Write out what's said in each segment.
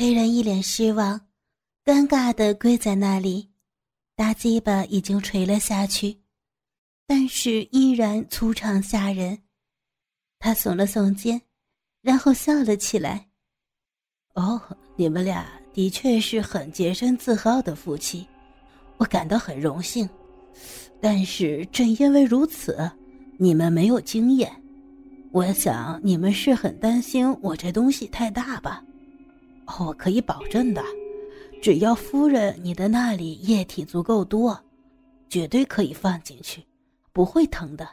黑人一脸失望，尴尬的跪在那里，大鸡巴已经垂了下去，但是依然粗长吓人。他耸了耸肩，然后笑了起来。哦，你们俩的确是很洁身自好的夫妻，我感到很荣幸。但是正因为如此，你们没有经验。我想你们是很担心我这东西太大吧？我可以保证的，只要夫人你的那里液体足够多，绝对可以放进去，不会疼的，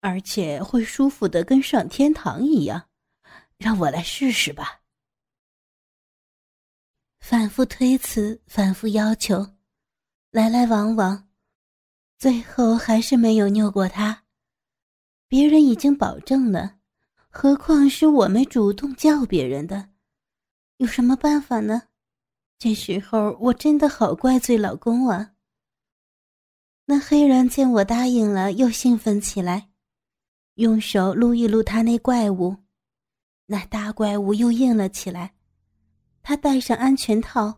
而且会舒服的跟上天堂一样。让我来试试吧。反复推辞，反复要求，来来往往，最后还是没有拗过他。别人已经保证了，何况是我们主动叫别人的，有什么办法呢？这时候我真的好怪罪老公啊。那黑人见我答应了，又兴奋起来，用手撸一撸他那怪物，那大怪物又硬了起来。他戴上安全套，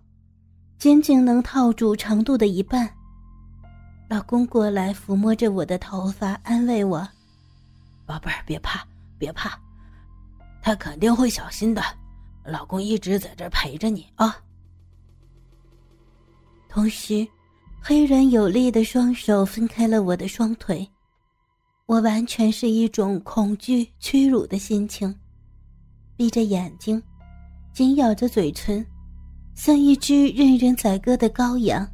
仅仅能套住长度的一半。老公过来抚摸着我的头发，安慰我：“宝贝儿，别怕，别怕，他肯定会小心的。老公一直在这陪着你啊。”同时，黑人有力的双手分开了我的双腿，我完全是一种恐惧、屈辱的心情，闭着眼睛。紧咬着嘴唇，像一只任人宰割的羔羊，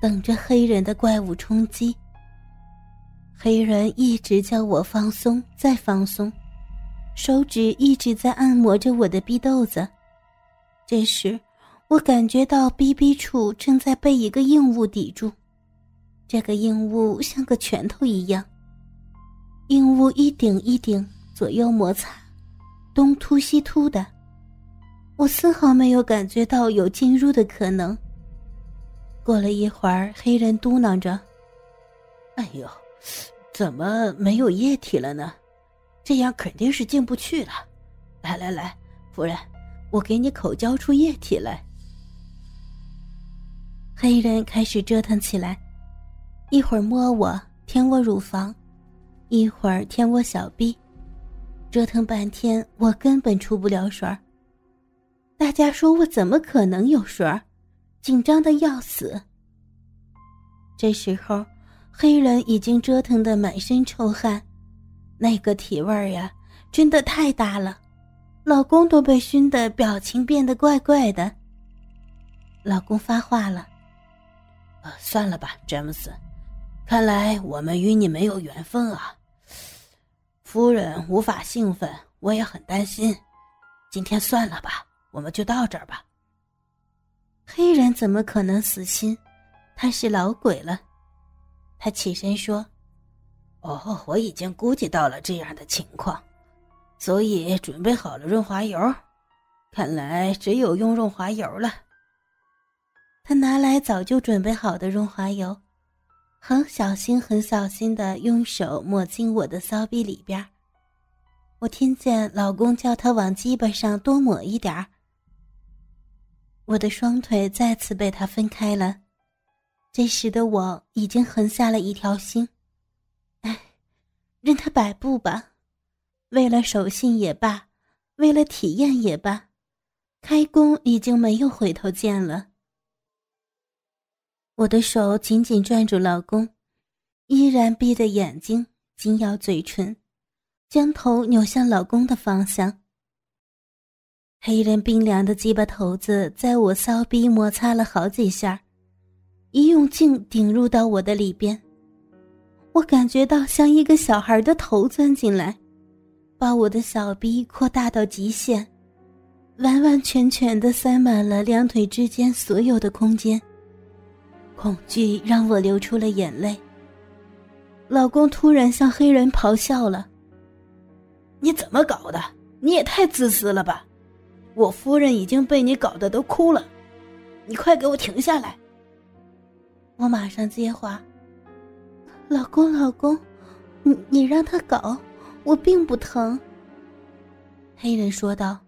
等着黑人的怪物冲击。黑人一直叫我放松，再放松，手指一直在按摩着我的逼豆子。这时，我感觉到逼逼处正在被一个硬物抵住，这个硬物像个拳头一样。硬物一顶一顶，左右摩擦，东突西突的。我丝毫没有感觉到有进入的可能。过了一会儿，黑人嘟囔着：“哎呦，怎么没有液体了呢？这样肯定是进不去了。来来来，夫人，我给你口交出液体来。”黑人开始折腾起来，一会儿摸我，舔我乳房，一会儿舔我小臂，折腾半天，我根本出不了水儿。大家说我怎么可能有水儿？紧张的要死。这时候，黑人已经折腾的满身臭汗，那个体味儿呀，真的太大了。老公都被熏得表情变得怪怪的。老公发话了：“呃，算了吧，詹姆斯，看来我们与你没有缘分啊。夫人无法兴奋，我也很担心。今天算了吧。”我们就到这儿吧。黑人怎么可能死心？他是老鬼了。他起身说：“哦，我已经估计到了这样的情况，所以准备好了润滑油。看来只有用润滑油了。”他拿来早就准备好的润滑油，很小心、很小心的用手抹进我的骚逼里边。我听见老公叫他往鸡巴上多抹一点儿。我的双腿再次被他分开了，这时的我已经横下了一条心。任他摆布吧，为了守信也罢，为了体验也罢，开弓已经没有回头箭了。我的手紧紧攥住老公，依然闭着眼睛，紧咬嘴唇，将头扭向老公的方向。黑人冰凉的鸡巴头子在我骚逼摩擦了好几下，一用劲顶入到我的里边，我感觉到像一个小孩的头钻进来，把我的小臂扩大到极限，完完全全的塞满了两腿之间所有的空间。恐惧让我流出了眼泪。老公突然向黑人咆哮了：“你怎么搞的？你也太自私了吧！”我夫人已经被你搞得都哭了，你快给我停下来！我马上接话：“老公，老公，你你让他搞，我并不疼。”黑人说道：“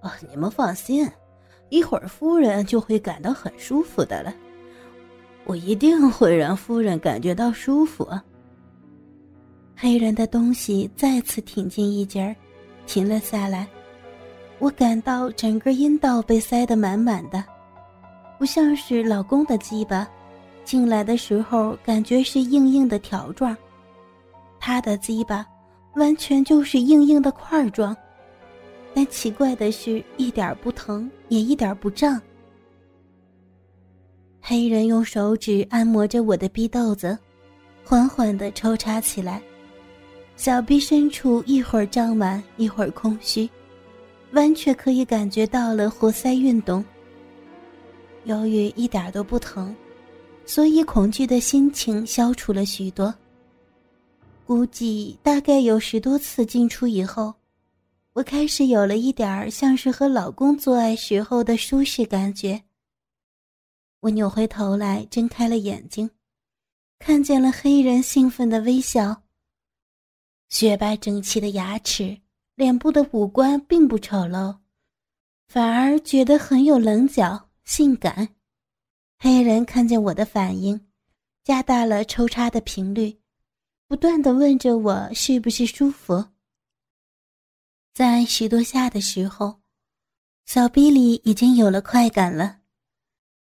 哦，你们放心，一会儿夫人就会感到很舒服的了。我一定会让夫人感觉到舒服。黑人的东西再次挺进一截儿，停了下来。我感到整个阴道被塞得满满的，不像是老公的鸡巴，进来的时候感觉是硬硬的条状，他的鸡巴完全就是硬硬的块状。但奇怪的是，一点不疼，也一点不胀。黑人用手指按摩着我的逼豆子，缓缓地抽插起来，小臂深处一会儿胀满，一会儿空虚，完全可以感觉到了活塞运动。由于一点都不疼，所以恐惧的心情消除了许多。估计大概有十多次进出以后。我开始有了一点儿像是和老公做爱时候的舒适感觉。我扭回头来，睁开了眼睛，看见了黑人兴奋的微笑。雪白整齐的牙齿，脸部的五官并不丑陋，反而觉得很有棱角、性感。黑人看见我的反应，加大了抽插的频率，不断的问着我是不是舒服。在许多下的时候，小臂里已经有了快感了，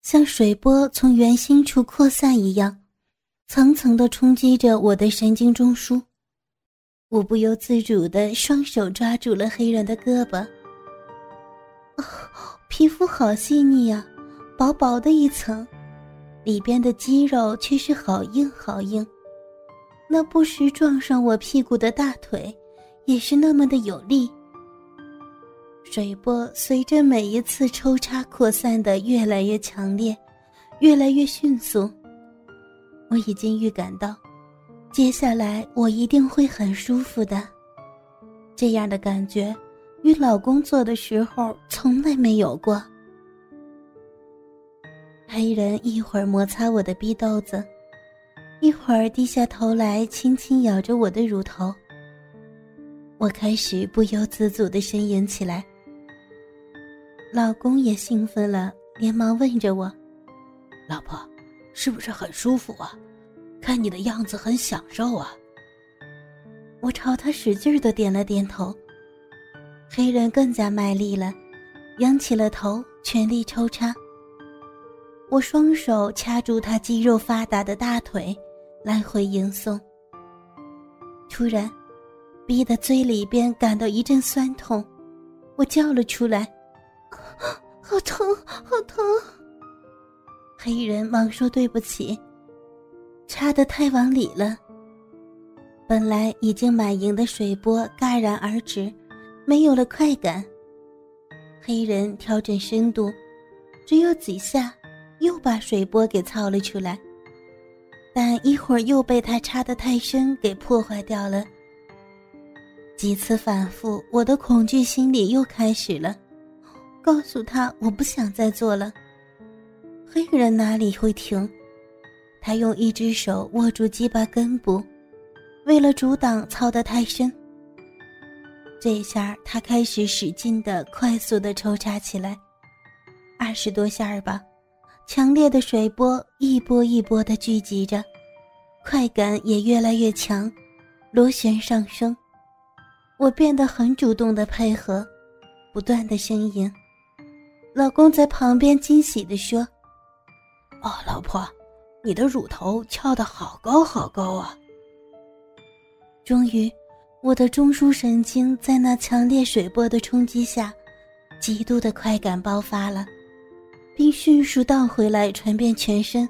像水波从圆心处扩散一样，层层的冲击着我的神经中枢。我不由自主的双手抓住了黑人的胳膊。哦，皮肤好细腻呀，薄薄的一层，里边的肌肉却是好硬好硬。那不时撞上我屁股的大腿，也是那么的有力。水波随着每一次抽插扩散的越来越强烈，越来越迅速。我已经预感到，接下来我一定会很舒服的。这样的感觉，与老公做的时候从来没有过。黑人一会儿摩擦我的逼豆子，一会儿低下头来轻轻咬着我的乳头。我开始不由自主的呻吟起来。老公也兴奋了，连忙问着我：“老婆，是不是很舒服啊？看你的样子很享受啊。”我朝他使劲的点了点头。黑人更加卖力了，仰起了头，全力抽插。我双手掐住他肌肉发达的大腿，来回迎送。突然，逼得嘴里边感到一阵酸痛，我叫了出来。好疼，好疼！黑人忙说对不起，插得太往里了。本来已经满盈的水波戛然而止，没有了快感。黑人调整深度，只有几下，又把水波给操了出来，但一会儿又被他插得太深给破坏掉了。几次反复，我的恐惧心理又开始了。告诉他我不想再做了。黑人哪里会停？他用一只手握住鸡巴根部，为了阻挡操得太深。这下他开始使劲的、快速的抽插起来，二十多下吧。强烈的水波一波一波的聚集着，快感也越来越强，螺旋上升。我变得很主动的配合，不断的呻吟。老公在旁边惊喜的说：“哦，老婆，你的乳头翘得好高好高啊！”终于，我的中枢神经在那强烈水波的冲击下，极度的快感爆发了，并迅速倒回来传遍全身，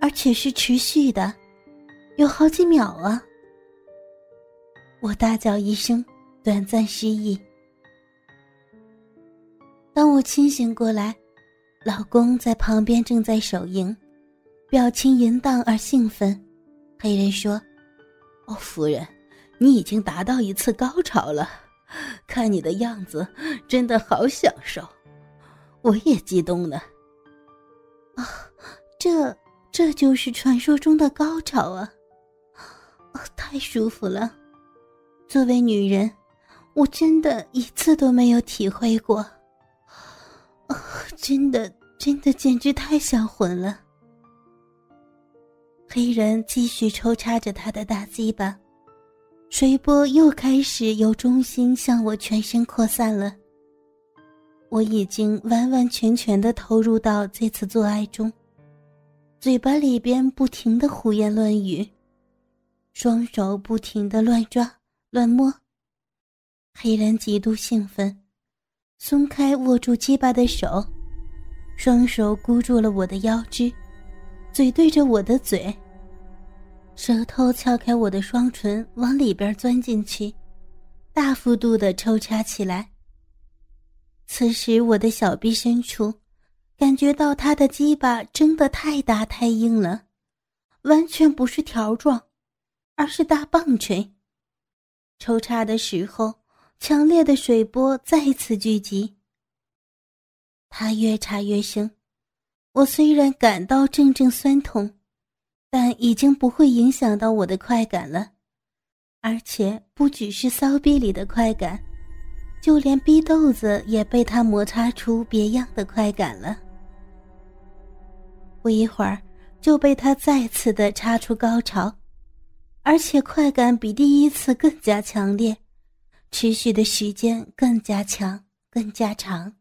而且是持续的，有好几秒啊！我大叫一声，短暂失忆。当我清醒过来，老公在旁边正在手淫，表情淫荡而兴奋。黑人说：“哦，夫人，你已经达到一次高潮了，看你的样子，真的好享受，我也激动呢。”啊，这这就是传说中的高潮啊！啊，太舒服了。作为女人，我真的一次都没有体会过。真的，真的简直太销魂了。黑人继续抽插着他的大鸡巴，水波又开始由中心向我全身扩散了。我已经完完全全的投入到这次做爱中，嘴巴里边不停的胡言乱语，双手不停的乱抓乱摸。黑人极度兴奋，松开握住鸡巴的手，双手箍住了我的腰肢。嘴对着我的嘴，舌头撬开我的双唇，往里边钻进去，大幅度的抽插起来。此时我的小臂深处，感觉到他的鸡巴真的太大太硬了，完全不是条状，而是大棒槌。抽插的时候，强烈的水波再次聚集。他越插越深。我虽然感到阵阵酸痛，但已经不会影响到我的快感了，而且不只是骚逼里的快感，就连逼豆子也被他摩擦出别样的快感了。不一会儿就被他再次的插出高潮，而且快感比第一次更加强烈，持续的时间更加强、更加长。